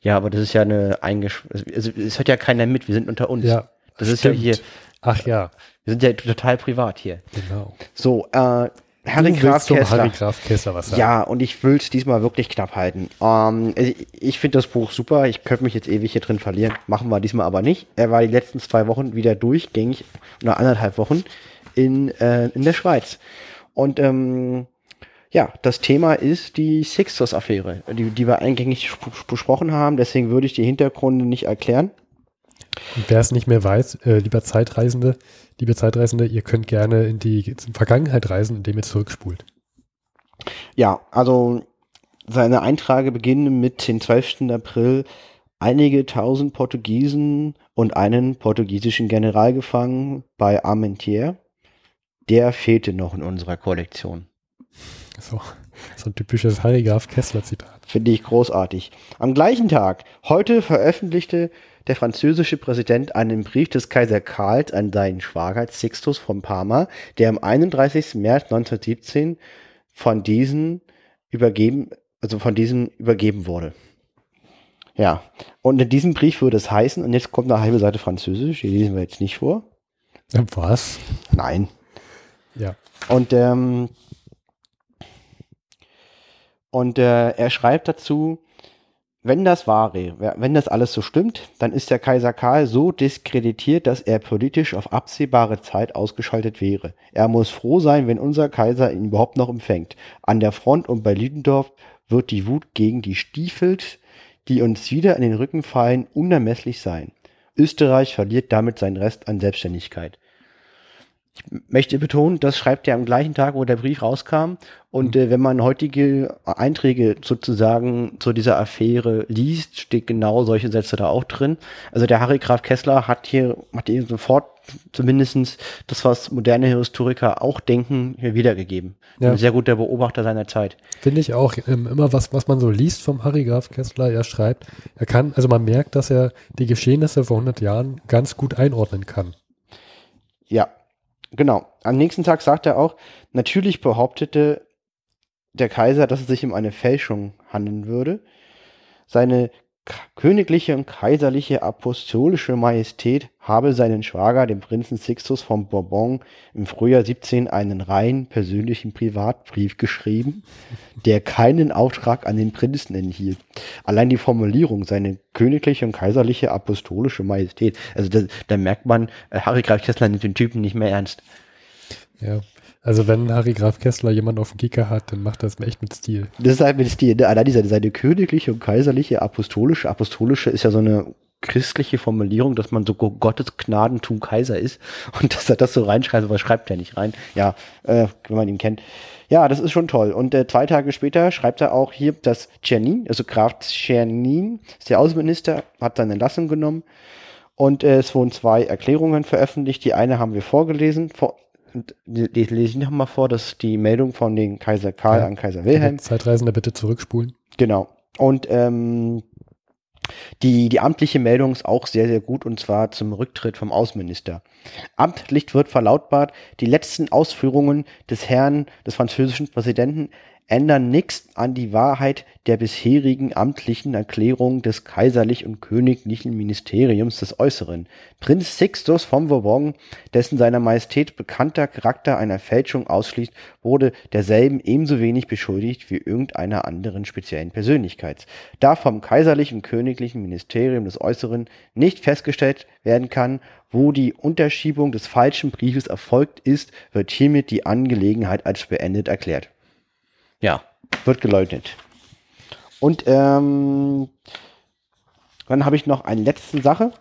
Ja, aber das ist ja eine eingesch... Also, es hört ja keiner mit. Wir sind unter uns. Ja, Das ist stimmt. ja hier... Ach ja, Wir sind ja total privat hier. genau. So, äh, Harry Graf Kessler. Harry Graf Kessler was sagen. Ja, und ich will es diesmal wirklich knapp halten. Ähm, ich ich finde das Buch super. Ich könnte mich jetzt ewig hier drin verlieren. Machen wir diesmal aber nicht. Er war die letzten zwei Wochen wieder durchgängig, oder anderthalb Wochen, in, äh, in der Schweiz. Und ähm, ja, das Thema ist die Sixtus-Affäre, die, die wir eingängig sp- besprochen haben. Deswegen würde ich die Hintergründe nicht erklären. Wer es nicht mehr weiß, äh, lieber Zeitreisende, liebe Zeitreisende, ihr könnt gerne in die Vergangenheit reisen, indem ihr zurückspult. Ja, also seine Einträge beginnen mit dem 12. April. Einige tausend Portugiesen und einen portugiesischen General gefangen bei Armentières. Der fehlte noch in unserer Kollektion. So, so ein typisches Harry Graf Kessler Zitat. Finde ich großartig. Am gleichen Tag, heute veröffentlichte der französische Präsident einen Brief des Kaiser Karls an seinen Schwager Sixtus von Parma, der am 31. März 1917 von diesen übergeben, also von diesen übergeben wurde. Ja, und in diesem Brief würde es heißen, und jetzt kommt eine halbe Seite Französisch, die lesen wir jetzt nicht vor. Was? Nein. Ja. Und, ähm, und äh, er schreibt dazu, wenn das wahre, wenn das alles so stimmt, dann ist der Kaiser Karl so diskreditiert, dass er politisch auf absehbare Zeit ausgeschaltet wäre. Er muss froh sein, wenn unser Kaiser ihn überhaupt noch empfängt. An der Front und bei Lüdendorf wird die Wut gegen die Stiefels, die uns wieder in den Rücken fallen, unermesslich sein. Österreich verliert damit seinen Rest an Selbstständigkeit. Ich möchte betonen, das schreibt er am gleichen Tag, wo der Brief rauskam. Und mhm. äh, wenn man heutige Einträge sozusagen zu dieser Affäre liest, steht genau solche Sätze da auch drin. Also der Harry Graf Kessler hat hier, hat hier sofort zumindestens das, was moderne Historiker auch denken, hier wiedergegeben. Ja. Ein sehr guter Beobachter seiner Zeit. Finde ich auch ähm, immer was, was man so liest vom Harry Graf Kessler. Er schreibt, er kann, also man merkt, dass er die Geschehnisse vor 100 Jahren ganz gut einordnen kann. Ja, Genau. Am nächsten Tag sagt er auch, natürlich behauptete der Kaiser, dass es sich um eine Fälschung handeln würde. Seine königliche und kaiserliche apostolische Majestät habe seinen Schwager, den Prinzen Sixtus von Bourbon, im Frühjahr 17 einen rein persönlichen Privatbrief geschrieben, der keinen Auftrag an den Prinzen enthielt. Allein die Formulierung, seine königliche und kaiserliche apostolische Majestät, also da merkt man, äh, Harry Graf Kessler nimmt den Typen nicht mehr ernst. Ja, also wenn Harry Graf Kessler jemand auf dem Kicker hat, dann macht er es echt mit Stil. Das ist halt mit Stil. Ne? Allein diese, seine königliche und kaiserliche apostolische, apostolische ist ja so eine christliche Formulierung, dass man so Gottes Gnadentum Kaiser ist und dass er das so reinschreibt, aber schreibt er nicht rein. Ja, äh, wenn man ihn kennt. Ja, das ist schon toll. Und äh, zwei Tage später schreibt er auch hier, dass Czernin, also Graf Czernin, ist der Außenminister, hat seine Entlassung genommen. Und äh, es wurden zwei Erklärungen veröffentlicht. Die eine haben wir vorgelesen, vor, die lese ich nochmal vor, das ist die Meldung von den Kaiser Karl ja, an Kaiser Wilhelm. Zeitreisende bitte zurückspulen. Genau. Und ähm, die, die amtliche Meldung ist auch sehr, sehr gut und zwar zum Rücktritt vom Außenminister. Amtlich wird verlautbart, die letzten Ausführungen des Herrn, des französischen Präsidenten ändern nichts an die Wahrheit der bisherigen amtlichen Erklärung des kaiserlich und königlichen Ministeriums des Äußeren. Prinz Sixtus von Bourbon, dessen seiner Majestät bekannter Charakter einer Fälschung ausschließt, wurde derselben ebenso wenig beschuldigt wie irgendeiner anderen speziellen Persönlichkeit. Da vom kaiserlichen königlichen Ministerium des Äußeren nicht festgestellt werden kann, wo die Unterschiebung des falschen Briefes erfolgt ist, wird hiermit die Angelegenheit als beendet erklärt. Ja, wird geleugnet. Und ähm, dann habe ich noch eine letzte Sache.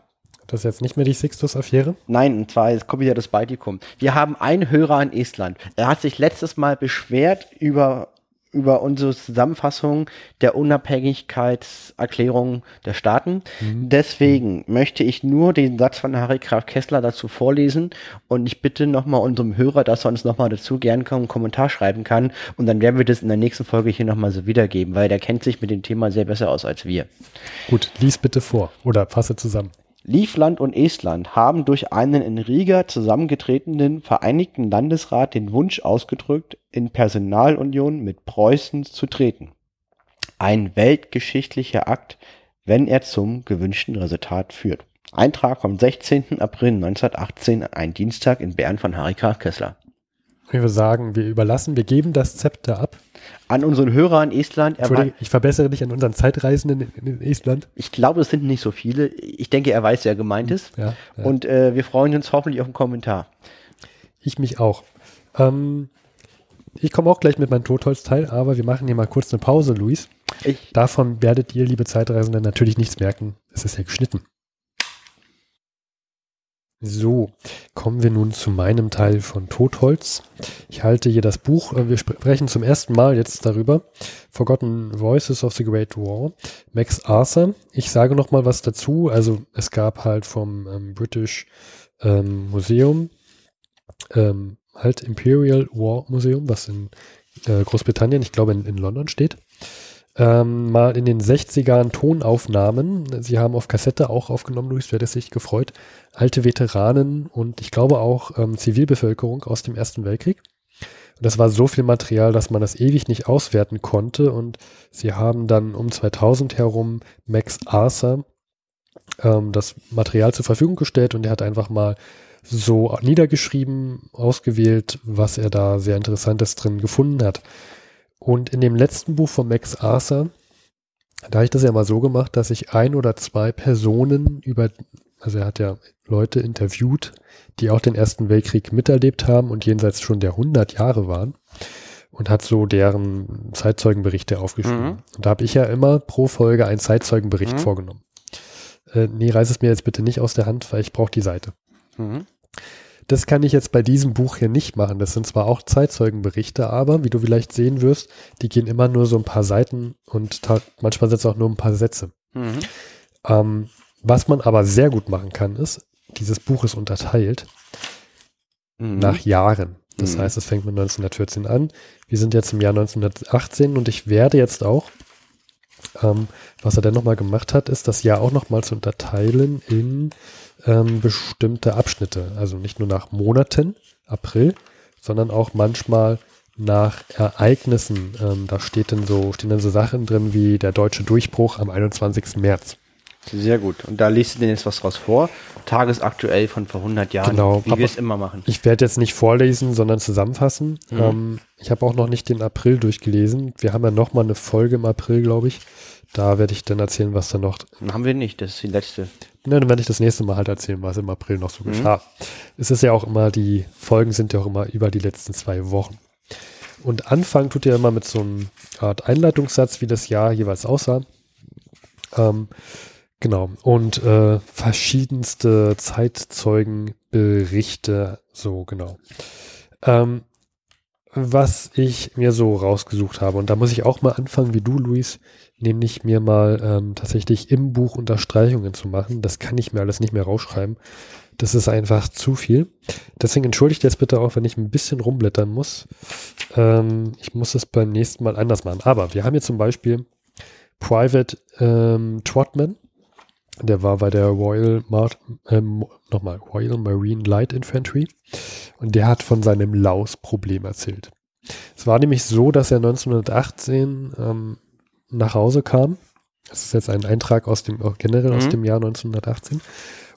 Das ist jetzt nicht mehr die Sixtus-Affäre? Nein, und zwar jetzt kommt wieder das Baltikum. Wir haben einen Hörer in Estland. Er hat sich letztes Mal beschwert über über unsere Zusammenfassung der Unabhängigkeitserklärung der Staaten. Mhm. Deswegen möchte ich nur den Satz von Harry Graf Kessler dazu vorlesen und ich bitte nochmal unserem Hörer, dass er uns nochmal dazu gerne einen Kommentar schreiben kann und dann werden wir das in der nächsten Folge hier nochmal so wiedergeben, weil der kennt sich mit dem Thema sehr besser aus als wir. Gut, lies bitte vor oder fasse zusammen. Livland und Estland haben durch einen in Riga zusammengetretenen Vereinigten Landesrat den Wunsch ausgedrückt, in Personalunion mit Preußen zu treten. Ein weltgeschichtlicher Akt, wenn er zum gewünschten Resultat führt. Eintrag vom 16. April 1918, ein Dienstag in Bern von Harry K. Kessler. Ich würde sagen, wir überlassen, wir geben das Zepter ab. An unseren Hörer in Estland. Entschuldigung, ich verbessere dich an unseren Zeitreisenden in, in Estland. Ich glaube, es sind nicht so viele. Ich denke, er weiß, wer gemeint ist. Ja, ja. Und äh, wir freuen uns hoffentlich auf einen Kommentar. Ich mich auch. Ähm, ich komme auch gleich mit meinem Totholzteil, aber wir machen hier mal kurz eine Pause, Luis. Ich. Davon werdet ihr, liebe Zeitreisende, natürlich nichts merken. Es ist ja geschnitten. So, kommen wir nun zu meinem Teil von Totholz. Ich halte hier das Buch, äh, wir sprechen zum ersten Mal jetzt darüber. Forgotten Voices of the Great War, Max Arthur. Ich sage noch mal was dazu. Also es gab halt vom ähm, British ähm, Museum, ähm, halt Imperial War Museum, was in äh, Großbritannien, ich glaube in, in London steht, ähm, mal in den 60ern Tonaufnahmen. Sie haben auf Kassette auch aufgenommen, Luis, du hättest sich gefreut. Alte Veteranen und ich glaube auch ähm, Zivilbevölkerung aus dem Ersten Weltkrieg. Und das war so viel Material, dass man das ewig nicht auswerten konnte. Und sie haben dann um 2000 herum Max Arthur ähm, das Material zur Verfügung gestellt und er hat einfach mal so niedergeschrieben, ausgewählt, was er da sehr Interessantes drin gefunden hat. Und in dem letzten Buch von Max Arthur Da habe ich das ja mal so gemacht, dass ich ein oder zwei Personen über, also er hat ja Leute interviewt, die auch den Ersten Weltkrieg miterlebt haben und jenseits schon der 100 Jahre waren und hat so deren Zeitzeugenberichte aufgeschrieben. Mhm. Und da habe ich ja immer pro Folge einen Zeitzeugenbericht Mhm. vorgenommen. Äh, nee, reiß es mir jetzt bitte nicht aus der Hand, weil ich brauche die Seite. Mhm. Das kann ich jetzt bei diesem Buch hier nicht machen. Das sind zwar auch Zeitzeugenberichte, aber wie du vielleicht sehen wirst, die gehen immer nur so ein paar Seiten und manchmal sind es auch nur ein paar Sätze. Mhm. Ähm, was man aber sehr gut machen kann, ist, dieses Buch ist unterteilt Mhm. nach Jahren. Das Mhm. heißt, es fängt mit 1914 an. Wir sind jetzt im Jahr 1918 und ich werde jetzt auch, ähm, was er dann nochmal gemacht hat, ist das Jahr auch nochmal zu unterteilen in ähm, bestimmte Abschnitte. Also nicht nur nach Monaten, April, sondern auch manchmal nach Ereignissen. Ähm, da steht dann so, stehen dann so Sachen drin wie der deutsche Durchbruch am 21. März. Sehr gut. Und da liest du denn jetzt was draus vor? Tagesaktuell von vor 100 Jahren. Genau, Wie wir es immer machen. Ich werde jetzt nicht vorlesen, sondern zusammenfassen. Mhm. Ähm, ich habe auch noch nicht den April durchgelesen. Wir haben ja noch mal eine Folge im April, glaube ich. Da werde ich dann erzählen, was da noch. Haben wir nicht. Das ist die letzte. Ne, dann werde ich das nächste Mal halt erzählen, was im April noch so Mhm. geschah. Es ist ja auch immer, die Folgen sind ja auch immer über die letzten zwei Wochen. Und Anfang tut ja immer mit so einem Art Einleitungssatz, wie das Jahr jeweils aussah. Ähm, genau. Und äh, verschiedenste Zeitzeugenberichte, so genau. Ähm, was ich mir so rausgesucht habe, und da muss ich auch mal anfangen wie du, Luis, nämlich mir mal ähm, tatsächlich im Buch Unterstreichungen zu machen. Das kann ich mir alles nicht mehr rausschreiben. Das ist einfach zu viel. Deswegen entschuldigt jetzt bitte auch, wenn ich ein bisschen rumblättern muss. Ähm, ich muss es beim nächsten Mal anders machen. Aber wir haben hier zum Beispiel Private ähm, Trotman. Der war bei der Royal, Mar ähm, nochmal, Royal Marine Light Infantry. Und der hat von seinem Laus-Problem erzählt. Es war nämlich so, dass er 1918 ähm, nach Hause kam. Das ist jetzt ein Eintrag aus dem, generell aus Mhm. dem Jahr 1918.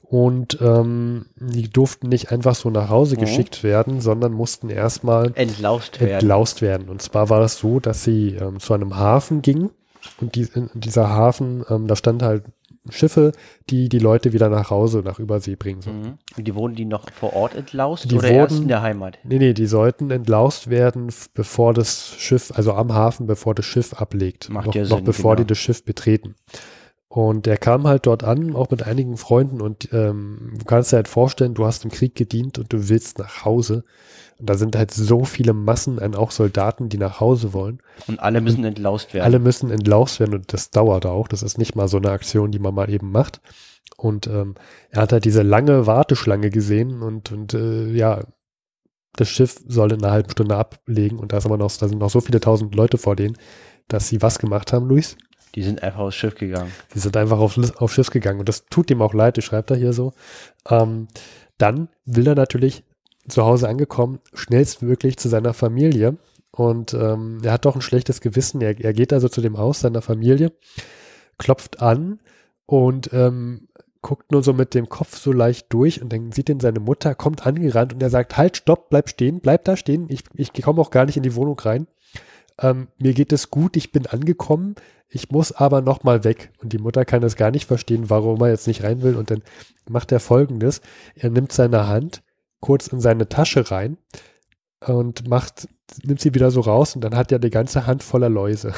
Und ähm, die durften nicht einfach so nach Hause Mhm. geschickt werden, sondern mussten erstmal Entlaust werden. entlaust werden. Und zwar war das so, dass sie ähm, zu einem Hafen gingen und die, dieser Hafen, ähm, da stand halt Schiffe, die die Leute wieder nach Hause, nach Übersee bringen sollen. Mhm. Und die wurden die noch vor Ort entlaust Die oder erst wurden- in der Heimat? Nee, nee, die sollten entlaust werden, bevor das Schiff, also am Hafen, bevor das Schiff ablegt. Macht noch, ja noch Sinn, bevor genau. die das Schiff betreten. Und der kam halt dort an, auch mit einigen Freunden und ähm, du kannst dir halt vorstellen, du hast im Krieg gedient und du willst nach Hause. Und da sind halt so viele Massen an auch Soldaten, die nach Hause wollen. Und alle müssen entlaust werden. Alle müssen entlaust werden und das dauert auch. Das ist nicht mal so eine Aktion, die man mal eben macht. Und ähm, er hat halt diese lange Warteschlange gesehen und, und äh, ja, das Schiff soll in einer halben Stunde ablegen und da, ist aber noch, da sind noch so viele tausend Leute vor denen, dass sie was gemacht haben, Luis? Die sind einfach aufs Schiff gegangen. Sie sind einfach auf, auf Schiff gegangen und das tut ihm auch leid, das schreibt er hier so. Ähm, dann will er natürlich zu Hause angekommen, schnellstmöglich zu seiner Familie und ähm, er hat doch ein schlechtes Gewissen. Er, er geht also zu dem Haus seiner Familie, klopft an und ähm, guckt nur so mit dem Kopf so leicht durch und dann sieht ihn seine Mutter, kommt angerannt und er sagt, halt, stopp, bleib stehen, bleib da stehen, ich, ich komme auch gar nicht in die Wohnung rein. Ähm, mir geht es gut, ich bin angekommen, ich muss aber noch mal weg. Und die Mutter kann es gar nicht verstehen, warum er jetzt nicht rein will. Und dann macht er folgendes. Er nimmt seine Hand kurz in seine Tasche rein und macht, nimmt sie wieder so raus und dann hat er die ganze Hand voller Läuse.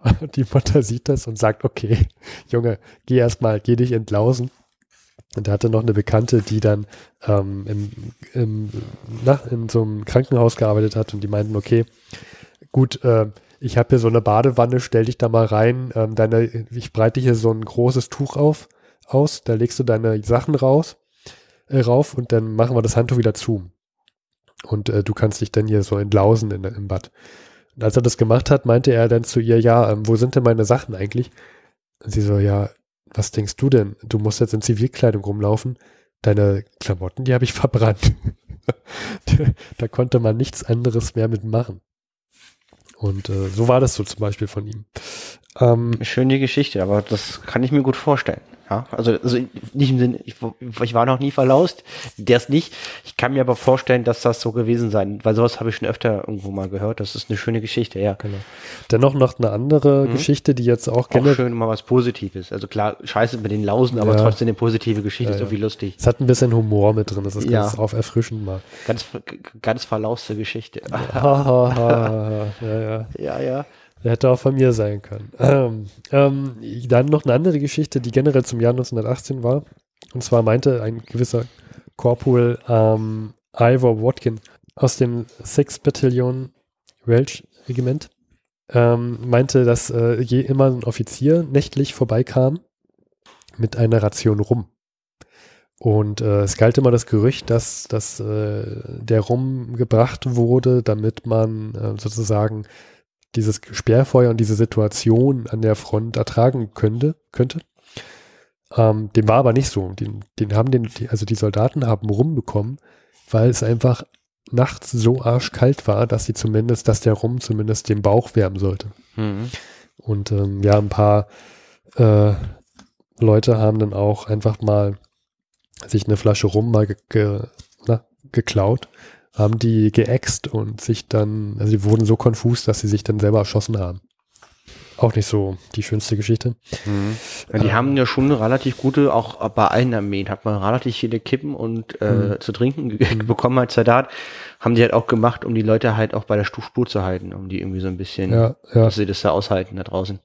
und die Mutter sieht das und sagt, okay, Junge, geh erstmal, geh dich entlausen. Und er hatte noch eine Bekannte, die dann ähm, im, im, na, in so einem Krankenhaus gearbeitet hat und die meinten, okay, gut, äh, ich habe hier so eine Badewanne, stell dich da mal rein, ähm, deine, ich breite hier so ein großes Tuch auf, aus, da legst du deine Sachen raus, äh, rauf und dann machen wir das Handtuch wieder zu. Und äh, du kannst dich dann hier so entlausen in, im Bad. Und als er das gemacht hat, meinte er dann zu ihr, ja, ähm, wo sind denn meine Sachen eigentlich? Und sie so, ja, was denkst du denn? Du musst jetzt in Zivilkleidung rumlaufen. Deine Klamotten, die habe ich verbrannt. da konnte man nichts anderes mehr mitmachen. Und äh, so war das so zum Beispiel von ihm. Ähm, schöne Geschichte, aber das kann ich mir gut vorstellen. Ja, also, also nicht im Sinne, ich, ich war noch nie verlaust, der ist nicht. Ich kann mir aber vorstellen, dass das so gewesen sein, weil sowas habe ich schon öfter irgendwo mal gehört. Das ist eine schöne Geschichte, ja. genau. Dennoch noch eine andere Mhm. Geschichte, die jetzt auch Auch generell schön mal was Positives. Also klar, scheiße mit den Lausen, aber Ja. trotzdem eine positive Geschichte, Ja, ist irgendwie lustig. Es hat ein bisschen Humor mit drin, das ist ganz auf erfrischend mal. Ganz, ganz verlauste Geschichte. Ja, ja. Ja, ja. Hätte auch von mir sein können. Ähm, ähm, dann noch eine andere Geschichte, die generell zum Jahr 1918 war. Und zwar meinte ein gewisser Corporal ähm, Ivor Watkin aus dem 6th Battalion Welch Regiment, ähm, meinte, dass äh, je immer ein Offizier nächtlich vorbeikam mit einer Ration Rum. Und äh, es galt immer das Gerücht, dass, dass äh, der Rum gebracht wurde, damit man äh, sozusagen dieses Sperrfeuer und diese Situation an der Front ertragen könnte. könnte. Ähm, dem war aber nicht so. Den, den haben den, die, also die Soldaten haben rumbekommen, weil es einfach nachts so arschkalt war, dass sie zumindest, dass der Rum zumindest den Bauch wärmen sollte. Mhm. Und ähm, ja, ein paar äh, Leute haben dann auch einfach mal sich eine Flasche Rum mal ge ge na, geklaut, haben die geäxt und sich dann, also die wurden so konfus, dass sie sich dann selber erschossen haben. Auch nicht so die schönste Geschichte. Mhm. Ja, die Ähm. haben ja schon eine relativ gute, auch bei allen Armeen hat man relativ viele Kippen und äh, Mhm. zu trinken ge- bekommen als Soldat. Haben die halt auch gemacht, um die Leute halt auch bei der Stu- Spur zu halten, um die irgendwie so ein bisschen, Ja, ja. dass sie das da aushalten da draußen.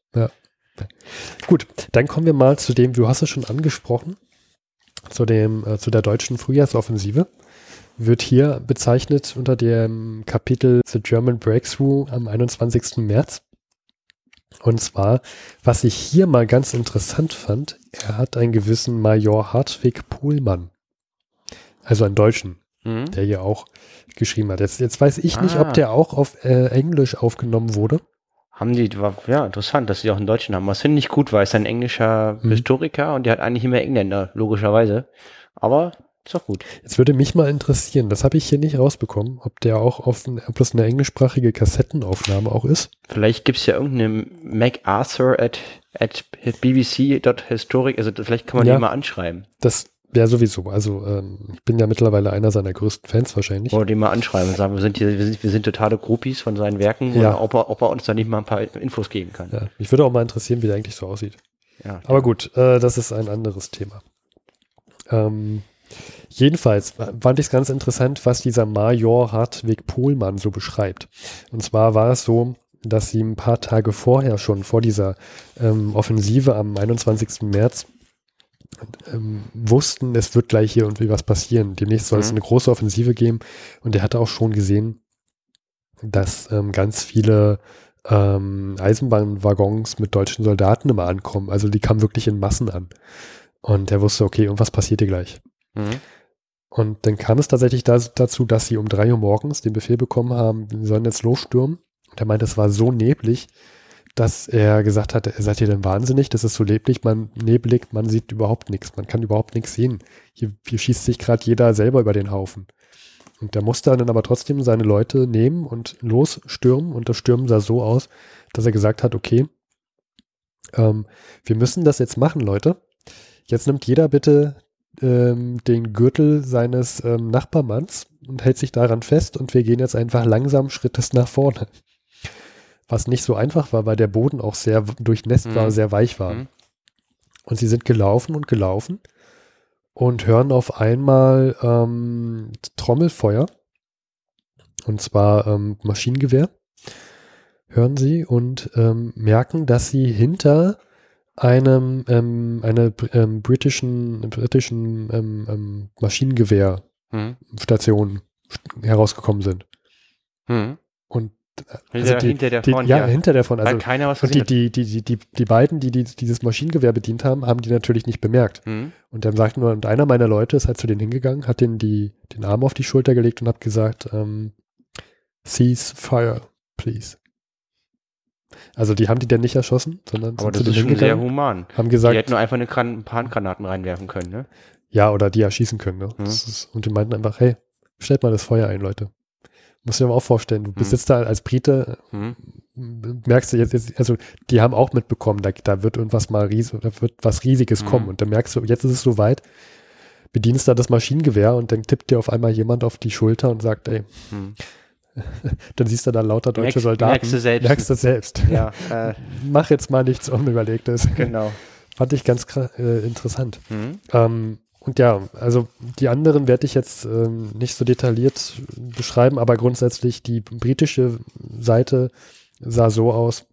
Gut, dann kommen wir mal zu dem, du hast es schon angesprochen, zu dem, äh, zu der deutschen Frühjahrsoffensive. Wird hier bezeichnet unter dem Kapitel The German Breakthrough am 21. März. Und zwar, was ich hier mal ganz interessant fand, er hat einen gewissen Major Hartwig Pohlmann. Also einen Deutschen, Mhm. der hier auch geschrieben hat. Jetzt, jetzt weiß ich nicht, Ah. ob der auch auf äh, Englisch aufgenommen wurde. Haben die, war, ja, interessant, dass sie auch einen Deutschen haben. Was finde ich gut, weil es ein englischer Mhm. Historiker und der hat eigentlich immer Engländer, logischerweise. Aber ist doch gut. Jetzt würde mich mal interessieren, das habe ich hier nicht rausbekommen, ob der auch auf ein, ob das eine englischsprachige Kassettenaufnahme auch ist. Vielleicht gibt's ja irgendeine MacArthur at, at bbc.historic, also vielleicht kann man Ja. die mal anschreiben. Das wäre sowieso. Also ähm, ich bin ja mittlerweile einer seiner größten Fans wahrscheinlich. Oder den mal anschreiben und sagen, wir sind hier, wir sind, wir sind totale Groupies von seinen Werken Ja. und ob er, ob er uns da nicht mal ein paar Infos geben kann. Ja, mich würde auch mal interessieren, wie der eigentlich so aussieht. Ja. Aber gut, äh, das ist ein anderes Thema. Ähm, jedenfalls fand ich es ganz interessant, was dieser Major Hartwig Pohlmann so beschreibt. Und zwar war es so, dass sie ein paar Tage vorher schon, vor dieser ähm, Offensive am 21. März, ähm, wussten, es wird gleich hier irgendwie was passieren. Demnächst soll es Mhm. eine große Offensive geben. Und er hatte auch schon gesehen, dass ähm, ganz viele ähm, Eisenbahnwaggons mit deutschen Soldaten immer ankommen. Also die kamen wirklich in Massen an. Und er wusste, okay, irgendwas passiert hier gleich. Mhm. Und dann kam es tatsächlich da, dazu, dass sie um drei Uhr morgens den Befehl bekommen haben, sie sollen jetzt losstürmen. Und er meinte, es war so neblig, dass er gesagt hat, seid ihr denn wahnsinnig? Das ist so neblig, man neblig, man sieht überhaupt nichts, man kann überhaupt nichts sehen. Hier, hier schießt sich gerade jeder selber über den Haufen. Und der musste dann aber trotzdem seine Leute nehmen und losstürmen. Und das Stürmen sah so aus, dass er gesagt hat, okay, ähm, wir müssen das jetzt machen, Leute. Jetzt nimmt jeder bitte ähm, den Gürtel seines ähm, Nachbarmanns und hält sich daran fest und wir gehen jetzt einfach langsam Schrittes nach vorne. Was nicht so einfach war, weil der Boden auch sehr durchnässt war, Mhm. sehr weich war. Mhm. Und sie sind gelaufen und gelaufen und hören auf einmal ähm, Trommelfeuer. Und zwar ähm, Maschinengewehr. Hören sie und ähm, merken, dass sie hinter einem ähm, einer ähm, britischen britischen ähm, ähm, Maschinengewehrstation Mhm. herausgekommen sind. Mhm. Und äh, Hinter, die, hinter der die, Front, ja, ja. hinter der. Hat Also, keiner was und die, die, die, die, die beiden, die, die dieses Maschinengewehr bedient haben, haben die natürlich nicht bemerkt. Mhm. Und dann sagt nur, und einer meiner Leute ist halt zu denen hingegangen, hat denen die, den Arm auf die Schulter gelegt und hat gesagt, ähm, cease fire, please. Also die haben die dann nicht erschossen, sondern Aber sind das ist schon sehr human. haben Die gesagt, hätten nur einfach eine Gran ein paar Handgranaten reinwerfen können, ne? ja, oder die erschießen können. Ne? Mhm. Ist, und die meinten einfach, hey, stellt mal das Feuer ein, Leute. Muss ich mir auch vorstellen. Du Hm. besitzt da als Brite, Hm. merkst du jetzt, jetzt, also die haben auch mitbekommen, da, da wird irgendwas mal ries, da wird was Riesiges Mhm. kommen. Und dann merkst du, jetzt ist es soweit, bedienst da das Maschinengewehr und dann tippt dir auf einmal jemand auf die Schulter und sagt, ey, Hm. dann siehst du da lauter deutsche Merkst- Soldaten. merkst du selbst. Merkst du selbst. Ja, äh, Mach jetzt mal nichts Unüberlegtes. genau. Fand ich ganz äh, interessant. Hm. Ähm, und ja, also die anderen werde ich jetzt ähm, nicht so detailliert beschreiben, aber grundsätzlich die britische Seite sah so aus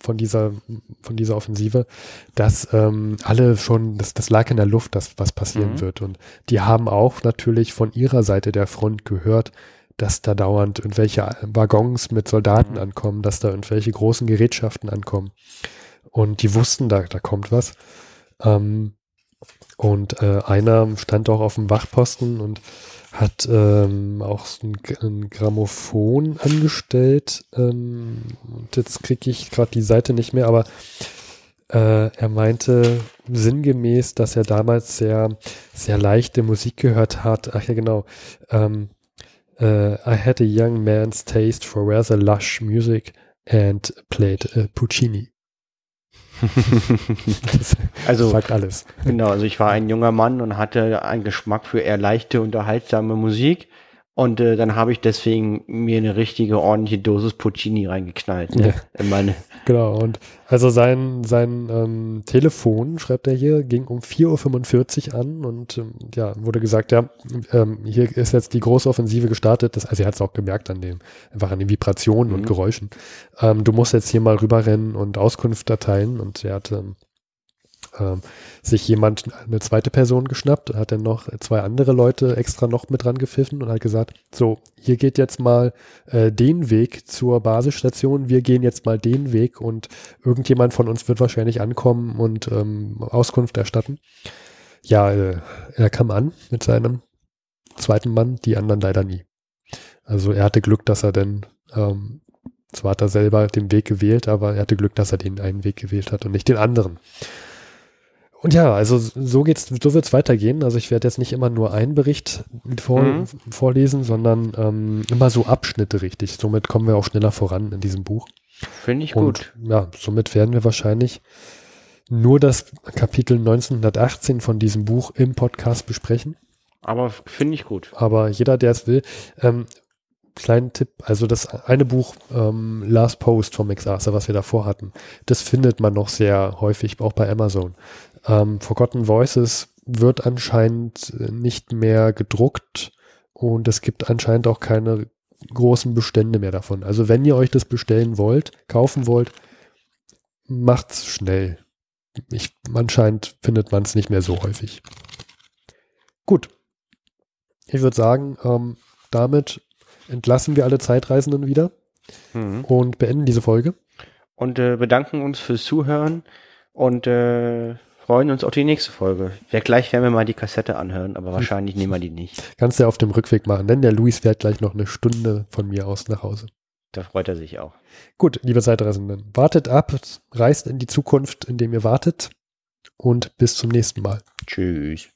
von dieser, von dieser Offensive, dass ähm, alle schon, das, das lag in der Luft, dass was passieren Mhm. wird. Und die haben auch natürlich von ihrer Seite der Front gehört, dass da dauernd irgendwelche Waggons mit Soldaten Mhm. ankommen, dass da irgendwelche großen Gerätschaften ankommen. Und die wussten, da, da kommt was. Ähm, und äh, einer stand auch auf dem Wachposten und hat ähm, auch so ein, ein Grammophon angestellt. Ähm, und jetzt kriege ich gerade die Seite nicht mehr, aber äh, er meinte sinngemäß, dass er damals sehr, sehr leichte Musik gehört hat. Ach ja, genau. Ähm, äh, I had a young man's taste for rather lush music and played äh, Puccini. Das Also, sagt alles. genau, also ich war ein junger Mann und hatte einen Geschmack für eher leichte, unterhaltsame Musik. Und äh, dann habe ich deswegen mir eine richtige ordentliche Dosis Puccini reingeknallt. Ne? Ja. In meine, Genau, und also sein, sein ähm, Telefon, schreibt er hier, ging um 4.45 Uhr an und ähm, ja, wurde gesagt, ja, ähm, hier ist jetzt die große Offensive gestartet. Das, also er hat es auch gemerkt an dem, einfach an den Vibrationen Mhm. und Geräuschen. Ähm, du musst jetzt hier mal rüberrennen und Auskunft erteilen und er hat ähm, sich jemand, eine zweite Person geschnappt, hat dann noch zwei andere Leute extra noch mit dran gepfiffen und hat gesagt, so, hier geht jetzt mal äh, den Weg zur Basisstation, wir gehen jetzt mal den Weg und irgendjemand von uns wird wahrscheinlich ankommen und ähm, Auskunft erstatten. Ja, äh, er kam an mit seinem zweiten Mann, die anderen leider nie. Also er hatte Glück, dass er denn, ähm, zwar hat er selber den Weg gewählt, aber er hatte Glück, dass er den einen Weg gewählt hat und nicht den anderen. Und ja, also so geht's, so wird's weitergehen. Also ich werde jetzt nicht immer nur einen Bericht vor, Mhm. vorlesen, sondern ähm, immer so Abschnitte richtig. Somit kommen wir auch schneller voran in diesem Buch. Finde ich Und gut. ja, somit werden wir wahrscheinlich nur das Kapitel 1918 von diesem Buch im Podcast besprechen. Aber finde ich gut. Aber jeder, der es will, ähm, kleinen Tipp, also das eine Buch ähm, Last Post vom Max Arthur, was wir davor hatten, das findet man noch sehr häufig, auch bei Amazon. Ähm, Forgotten Voices wird anscheinend nicht mehr gedruckt und es gibt anscheinend auch keine großen Bestände mehr davon. Also wenn ihr euch das bestellen wollt, kaufen wollt, macht's schnell. Ich, anscheinend findet man es nicht mehr so häufig. Gut. Ich würde sagen, ähm, damit entlassen wir alle Zeitreisenden wieder Mhm. und beenden diese Folge. Und äh, bedanken uns fürs Zuhören und äh, freuen uns auf die nächste Folge. Ja, gleich werden wir mal die Kassette anhören, aber wahrscheinlich nehmen wir die nicht. Kannst du ja auf dem Rückweg machen, denn der Luis fährt gleich noch eine Stunde von mir aus nach Hause. Da freut er sich auch. Gut, liebe Zeitreisenden, wartet ab, reist in die Zukunft, indem ihr wartet und bis zum nächsten Mal. Tschüss.